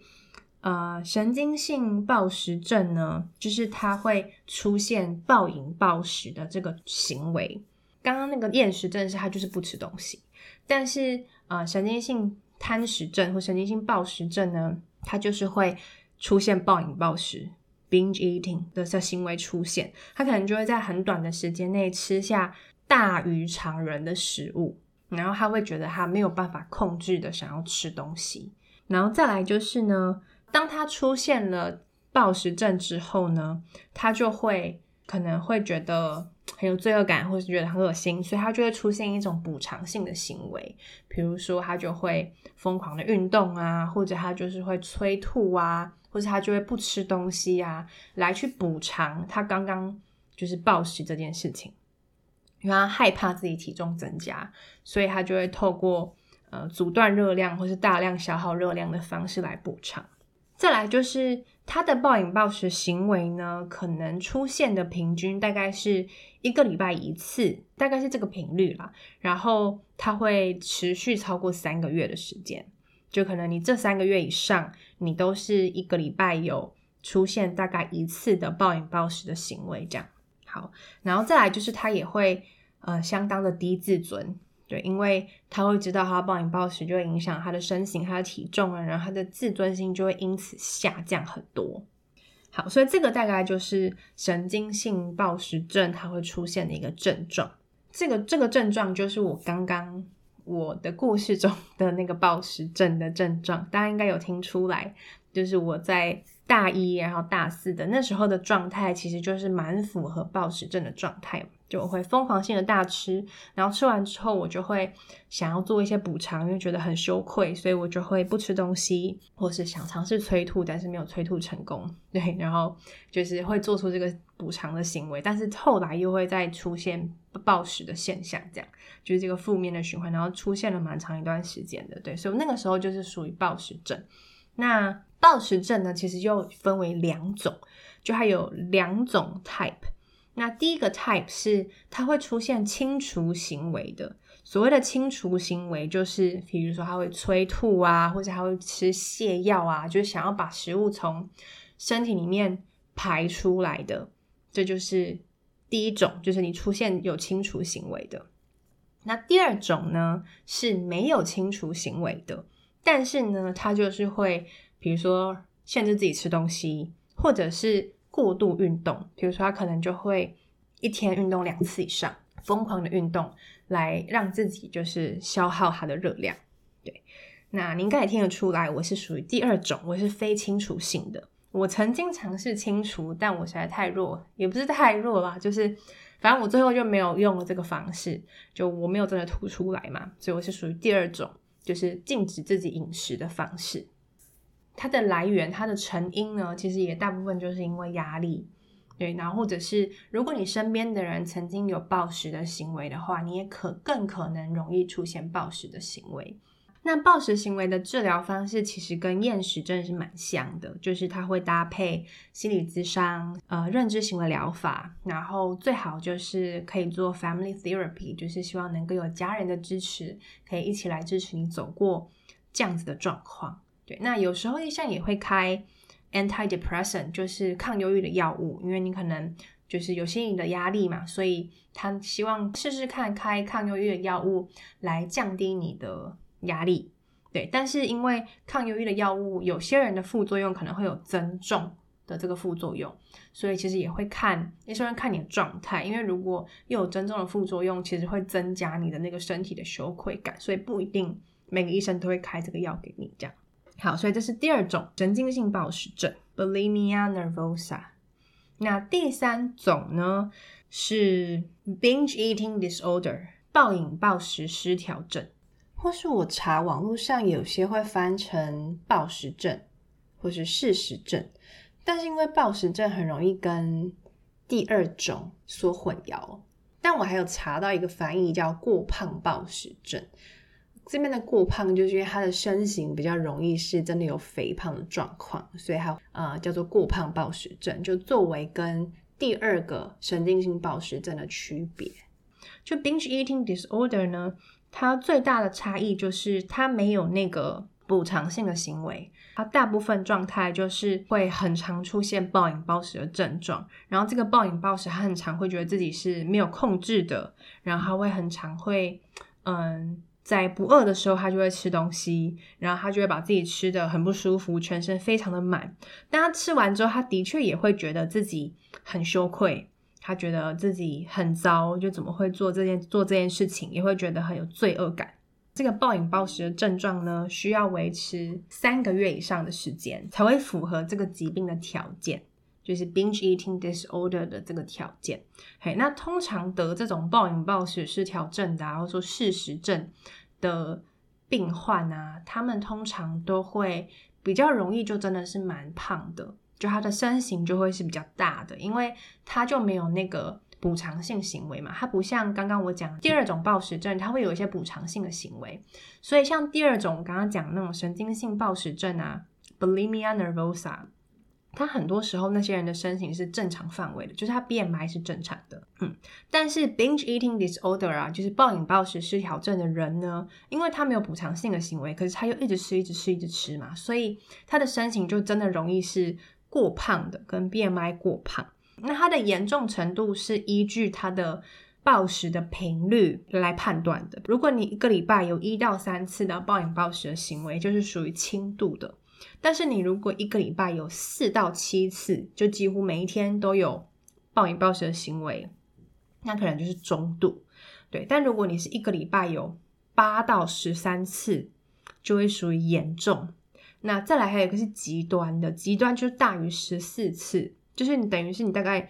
呃，神经性暴食症呢，就是它会出现暴饮暴食的这个行为。刚刚那个厌食症是它就是不吃东西，但是呃，神经性贪食症或神经性暴食症呢，它就是会出现暴饮暴食 （binge eating） 的这行为出现，它可能就会在很短的时间内吃下大于常人的食物。然后他会觉得他没有办法控制的想要吃东西，然后再来就是呢，当他出现了暴食症之后呢，他就会可能会觉得很有罪恶感，或是觉得很恶心，所以他就会出现一种补偿性的行为，比如说他就会疯狂的运动啊，或者他就是会催吐啊，或者他就会不吃东西啊，来去补偿他刚刚就是暴食这件事情。因为他害怕自己体重增加，所以他就会透过呃阻断热量或是大量消耗热量的方式来补偿。再来就是他的暴饮暴食行为呢，可能出现的平均大概是一个礼拜一次，大概是这个频率啦。然后他会持续超过三个月的时间，就可能你这三个月以上，你都是一个礼拜有出现大概一次的暴饮暴食的行为，这样。好，然后再来就是他也会。呃，相当的低自尊，对，因为他会知道他暴饮暴食就会影响他的身形、他的体重啊，然后他的自尊心就会因此下降很多。好，所以这个大概就是神经性暴食症它会出现的一个症状。这个这个症状就是我刚刚我的故事中的那个暴食症的症状，大家应该有听出来，就是我在大一然后大四的那时候的状态，其实就是蛮符合暴食症的状态。就会疯狂性的大吃，然后吃完之后我就会想要做一些补偿，因为觉得很羞愧，所以我就会不吃东西，或是想尝试催吐，但是没有催吐成功。对，然后就是会做出这个补偿的行为，但是后来又会再出现暴食的现象，这样就是这个负面的循环，然后出现了蛮长一段时间的。对，所以那个时候就是属于暴食症。那暴食症呢，其实又分为两种，就还有两种 type。那第一个 type 是它会出现清除行为的。所谓的清除行为，就是比如说他会催吐啊，或者他会吃泻药啊，就是想要把食物从身体里面排出来的。这就是第一种，就是你出现有清除行为的。那第二种呢，是没有清除行为的，但是呢，他就是会比如说限制自己吃东西，或者是。过度运动，比如说他可能就会一天运动两次以上，疯狂的运动来让自己就是消耗他的热量。对，那您应该也听得出来，我是属于第二种，我是非清除性的。我曾经尝试清除，但我实在太弱，也不是太弱啦，就是反正我最后就没有用了这个方式，就我没有真的吐出来嘛，所以我是属于第二种，就是禁止自己饮食的方式。它的来源，它的成因呢，其实也大部分就是因为压力，对，然后或者是如果你身边的人曾经有暴食的行为的话，你也可更可能容易出现暴食的行为。那暴食行为的治疗方式其实跟厌食症是蛮像的，就是它会搭配心理咨商、呃认知行为疗法，然后最好就是可以做 family therapy，就是希望能够有家人的支持，可以一起来支持你走过这样子的状况。对，那有时候医生也会开 antidepressant，就是抗忧郁的药物，因为你可能就是有心理的压力嘛，所以他希望试试看开抗忧郁的药物来降低你的压力。对，但是因为抗忧郁的药物，有些人的副作用可能会有增重的这个副作用，所以其实也会看医生看你的状态，因为如果又有增重的副作用，其实会增加你的那个身体的羞愧感，所以不一定每个医生都会开这个药给你这样。好，所以这是第二种神经性暴食症 （bulimia nervosa）。那第三种呢是 binge eating disorder（ 暴饮暴食失调症），或是我查网络上有些会翻成暴食症，或是适食症，但是因为暴食症很容易跟第二种所混淆，但我还有查到一个翻译叫过胖暴食症。这边的过胖就是因为他的身形比较容易是真的有肥胖的状况，所以它呃叫做过胖暴食症，就作为跟第二个神经性暴食症的区别。就 binge eating disorder 呢，它最大的差异就是它没有那个补偿性的行为，它大部分状态就是会很常出现暴饮暴食的症状，然后这个暴饮暴食，他很常会觉得自己是没有控制的，然后他会很常会嗯。在不饿的时候，他就会吃东西，然后他就会把自己吃的很不舒服，全身非常的满。但他吃完之后，他的确也会觉得自己很羞愧，他觉得自己很糟，就怎么会做这件做这件事情，也会觉得很有罪恶感。这个暴饮暴食的症状呢，需要维持三个月以上的时间，才会符合这个疾病的条件。就是 binge eating disorder 的这个条件，嘿，那通常得这种暴饮暴食失调症的，啊，或者说事实症的病患啊，他们通常都会比较容易就真的是蛮胖的，就他的身形就会是比较大的，因为他就没有那个补偿性行为嘛，他不像刚刚我讲第二种暴食症，他会有一些补偿性的行为，所以像第二种刚刚讲那种神经性暴食症啊，bulimia nervosa。他很多时候那些人的身形是正常范围的，就是他 BMI 是正常的，嗯。但是 binge eating disorder 啊，就是暴饮暴食失调症的人呢，因为他没有补偿性的行为，可是他又一直吃、一直吃、一直吃嘛，所以他的身形就真的容易是过胖的，跟 BMI 过胖。那它的严重程度是依据它的暴食的频率来判断的。如果你一个礼拜有一到三次的暴饮暴食的行为，就是属于轻度的。但是你如果一个礼拜有四到七次，就几乎每一天都有暴饮暴食的行为，那可能就是中度。对，但如果你是一个礼拜有八到十三次，就会属于严重。那再来还有一个是极端的，极端就是大于十四次，就是你等于是你大概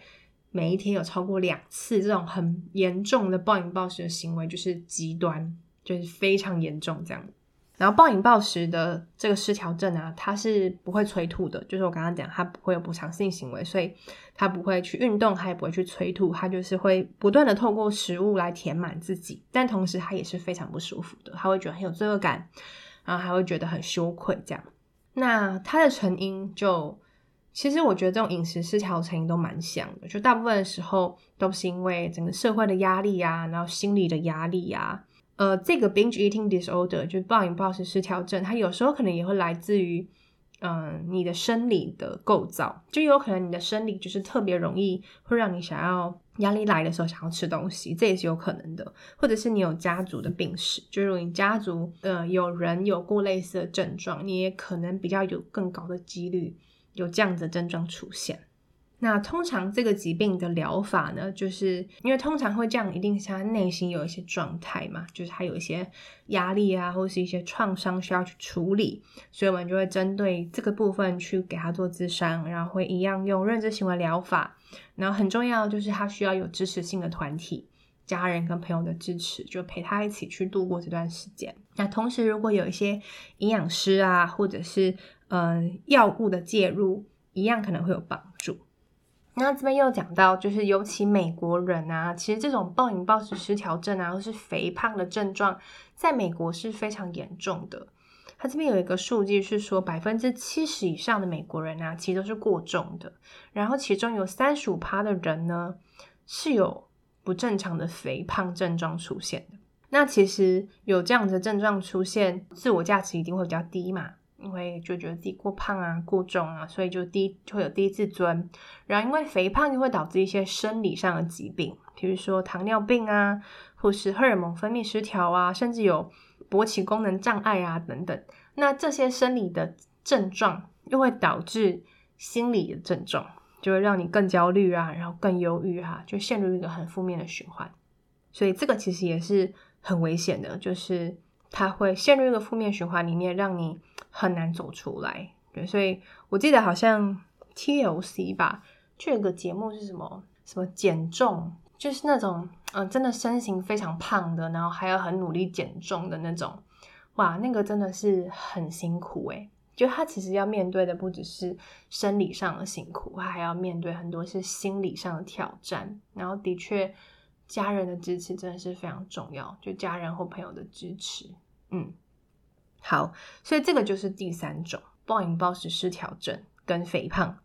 每一天有超过两次这种很严重的暴饮暴食的行为，就是极端，就是非常严重这样。然后暴饮暴食的这个失调症啊，它是不会催吐的，就是我刚刚讲，它不会有补偿性行为，所以它不会去运动，它也不会去催吐，它就是会不断的透过食物来填满自己，但同时它也是非常不舒服的，它会觉得很有罪恶感，然后还会觉得很羞愧这样。那它的成因就，其实我觉得这种饮食失调成因都蛮像的，就大部分时候都是因为整个社会的压力呀、啊，然后心理的压力呀、啊。呃，这个 binge eating disorder 就暴饮暴食失调症，它有时候可能也会来自于，嗯、你的生理的构造，就有可能你的生理就是特别容易会让你想要压力来的时候想要吃东西，这也是有可能的，或者是你有家族的病史，就是你家族呃有人有过类似的症状，你也可能比较有更高的几率有这样子的症状出现。那通常这个疾病的疗法呢，就是因为通常会这样，一定是他内心有一些状态嘛，就是他有一些压力啊，或是一些创伤需要去处理，所以我们就会针对这个部分去给他做咨商，然后会一样用认知行为疗法。然后很重要就是他需要有支持性的团体，家人跟朋友的支持，就陪他一起去度过这段时间。那同时如果有一些营养师啊，或者是嗯药物的介入，一样可能会有帮助。那这边又讲到，就是尤其美国人啊，其实这种暴饮暴食失调症啊，或是肥胖的症状，在美国是非常严重的。他这边有一个数据是说，百分之七十以上的美国人啊，其实都是过重的。然后其中有三十五趴的人呢，是有不正常的肥胖症状出现的。那其实有这样的症状出现，自我价值一定会比较低嘛。因为就觉得自己过胖啊、过重啊，所以就低就会有低自尊。然后因为肥胖又会导致一些生理上的疾病，比如说糖尿病啊，或是荷尔蒙分泌失调啊，甚至有勃起功能障碍啊等等。那这些生理的症状又会导致心理的症状，就会让你更焦虑啊，然后更忧郁啊，就陷入一个很负面的循环。所以这个其实也是很危险的，就是。它会陷入一个负面循环里面，让你很难走出来。对，所以我记得好像 TLC 吧，就有个节目是什么什么减重，就是那种嗯，真的身形非常胖的，然后还要很努力减重的那种，哇，那个真的是很辛苦诶。就他其实要面对的不只是生理上的辛苦，他还要面对很多是心理上的挑战。然后的确，家人的支持真的是非常重要，就家人或朋友的支持。嗯，好，所以这个就是第三种暴饮暴食失调症跟肥胖。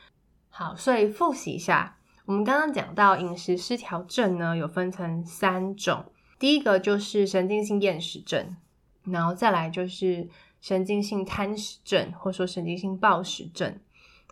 好，所以复习一下，我们刚刚讲到饮食失调症呢，有分成三种，第一个就是神经性厌食症，然后再来就是。神经性贪食症，或说神经性暴食症。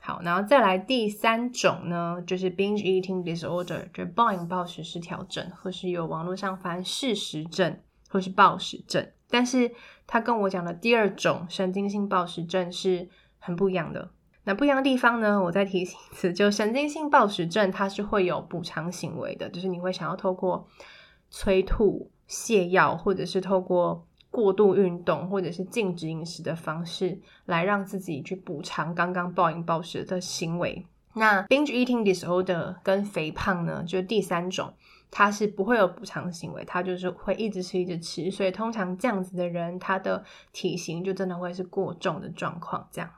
好，然后再来第三种呢，就是 binge eating disorder，就是暴饮暴食失调症，或是有网络上翻嗜食症，或是暴食症。但是它跟我讲的第二种神经性暴食症是很不一样的。那不一样的地方呢，我再提醒一次，就神经性暴食症，它是会有补偿行为的，就是你会想要透过催吐、泻药，或者是透过。过度运动或者是禁止饮食的方式，来让自己去补偿刚刚暴饮暴食的行为。那 binge eating disorder 跟肥胖呢，就第三种，它是不会有补偿行为，它就是会一直吃一直吃。所以通常这样子的人，他的体型就真的会是过重的状况。这样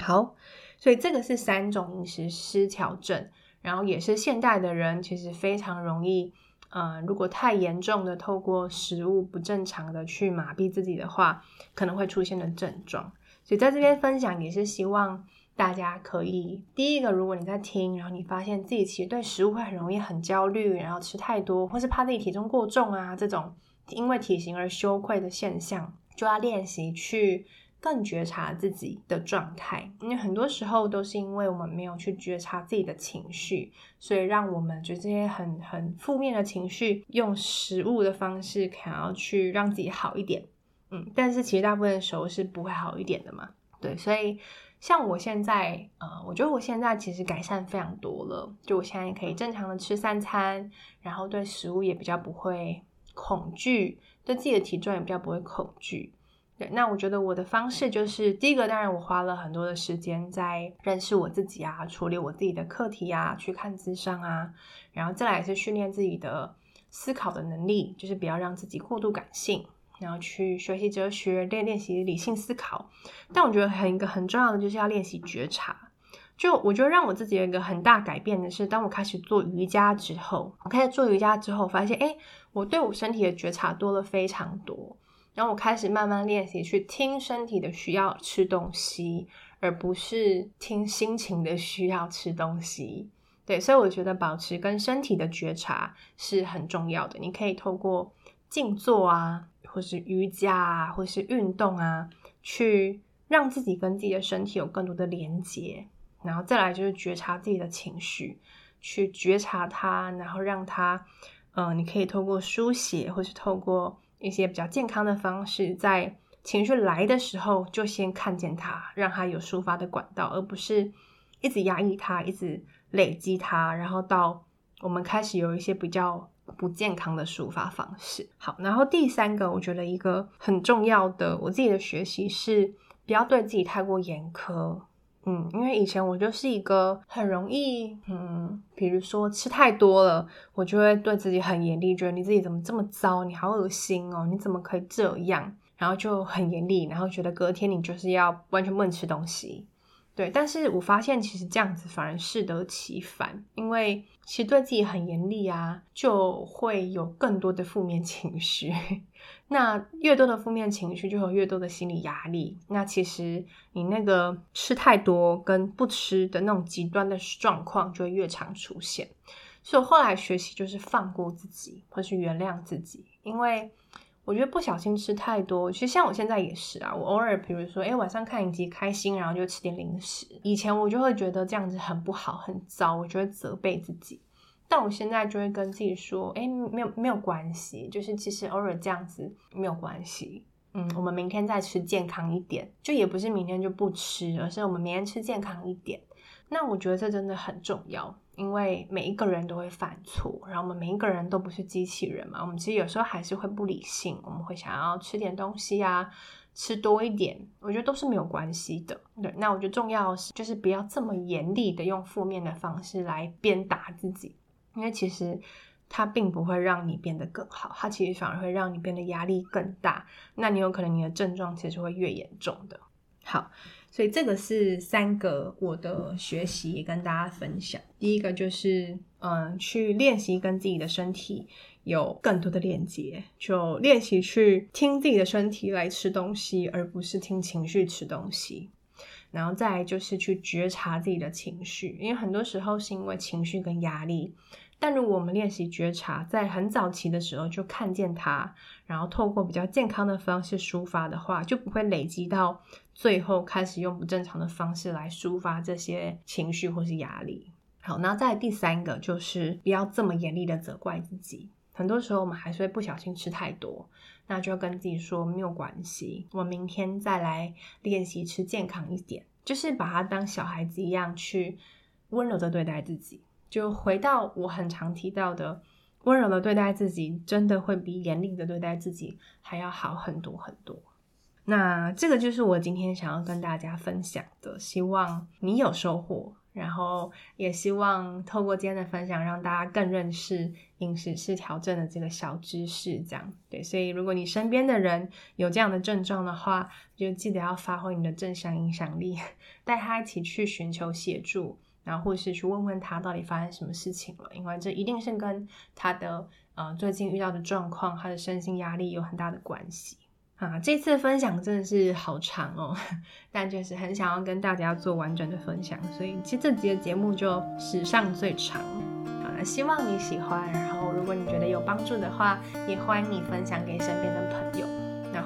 好，所以这个是三种饮食失调症，然后也是现代的人其实非常容易。呃，如果太严重的透过食物不正常的去麻痹自己的话，可能会出现的症状。所以在这边分享也是希望大家可以，第一个，如果你在听，然后你发现自己其实对食物会很容易很焦虑，然后吃太多，或是怕自己体重过重啊，这种因为体型而羞愧的现象，就要练习去。更觉察自己的状态，因为很多时候都是因为我们没有去觉察自己的情绪，所以让我们觉得这些很很负面的情绪，用食物的方式想要去让自己好一点，嗯，但是其实大部分时候是不会好一点的嘛，对，所以像我现在，呃，我觉得我现在其实改善非常多了，就我现在可以正常的吃三餐，然后对食物也比较不会恐惧，对自己的体重也比较不会恐惧。对，那我觉得我的方式就是，第一个当然我花了很多的时间在认识我自己啊，处理我自己的课题啊，去看智商啊，然后再来是训练自己的思考的能力，就是不要让自己过度感性，然后去学习哲学，练练习理性思考。但我觉得很一个很重要的就是要练习觉察。就我觉得让我自己有一个很大改变的是，当我开始做瑜伽之后，我开始做瑜伽之后，发现诶，我对我身体的觉察多了非常多。然后我开始慢慢练习去听身体的需要吃东西，而不是听心情的需要吃东西。对，所以我觉得保持跟身体的觉察是很重要的。你可以透过静坐啊，或是瑜伽啊，或是运动啊，去让自己跟自己的身体有更多的连接。然后再来就是觉察自己的情绪，去觉察它，然后让它，嗯、你可以透过书写，或是透过。一些比较健康的方式，在情绪来的时候就先看见它，让它有抒发的管道，而不是一直压抑它，一直累积它，然后到我们开始有一些比较不健康的抒发方式。好，然后第三个，我觉得一个很重要的我自己的学习是，不要对自己太过严苛。嗯，因为以前我就是一个很容易，嗯，比如说吃太多了，我就会对自己很严厉，觉得你自己怎么这么糟，你好恶心哦，你怎么可以这样？然后就很严厉，然后觉得隔天你就是要完全不能吃东西。对，但是我发现其实这样子反而适得其反，因为其实对自己很严厉啊，就会有更多的负面情绪。那越多的负面情绪，就有越多的心理压力。那其实你那个吃太多跟不吃的那种极端的状况，就会越常出现。所以我后来学习就是放过自己，或是原谅自己，因为。我觉得不小心吃太多，其实像我现在也是啊。我偶尔，比如说，诶，晚上看影集开心，然后就吃点零食。以前我就会觉得这样子很不好，很糟，我就会责备自己。但我现在就会跟自己说，诶，没有没有关系，就是其实偶尔这样子没有关系。嗯，我们明天再吃健康一点，就也不是明天就不吃，而是我们明天吃健康一点。那我觉得这真的很重要。因为每一个人都会犯错，然后我们每一个人都不是机器人嘛，我们其实有时候还是会不理性，我们会想要吃点东西啊，吃多一点，我觉得都是没有关系的。对，那我觉得重要是就是不要这么严厉的用负面的方式来鞭打自己，因为其实它并不会让你变得更好，它其实反而会让你变得压力更大。那你有可能你的症状其实会越严重的。好，所以这个是三个我的学习跟大家分享。第一个就是，嗯，去练习跟自己的身体有更多的连接，就练习去听自己的身体来吃东西，而不是听情绪吃东西。然后再来就是去觉察自己的情绪，因为很多时候是因为情绪跟压力。但如果我们练习觉察，在很早期的时候就看见它，然后透过比较健康的方式抒发的话，就不会累积到最后开始用不正常的方式来抒发这些情绪或是压力。好，那再第三个就是不要这么严厉的责怪自己。很多时候我们还是会不小心吃太多，那就要跟自己说没有关系，我明天再来练习吃健康一点，就是把它当小孩子一样去温柔的对待自己。就回到我很常提到的，温柔的对待自己，真的会比严厉的对待自己还要好很多很多。那这个就是我今天想要跟大家分享的，希望你有收获，然后也希望透过今天的分享，让大家更认识饮食失调症的这个小知识。这样对，所以如果你身边的人有这样的症状的话，就记得要发挥你的正向影响力，带他一起去寻求协助。然后或是去问问他到底发生什么事情了，因为这一定是跟他的呃最近遇到的状况，他的身心压力有很大的关系啊。这次分享真的是好长哦，但就是很想要跟大家做完整的分享，所以其实这集的节目就史上最长啊。希望你喜欢，然后如果你觉得有帮助的话，也欢迎你分享给身边的朋友。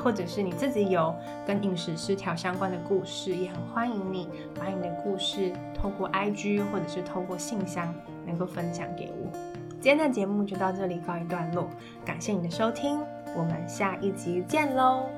或者是你自己有跟饮食失调相关的故事，也很欢迎你把你的故事透过 IG 或者是透过信箱能够分享给我。今天的节目就到这里告一段落，感谢你的收听，我们下一集见喽。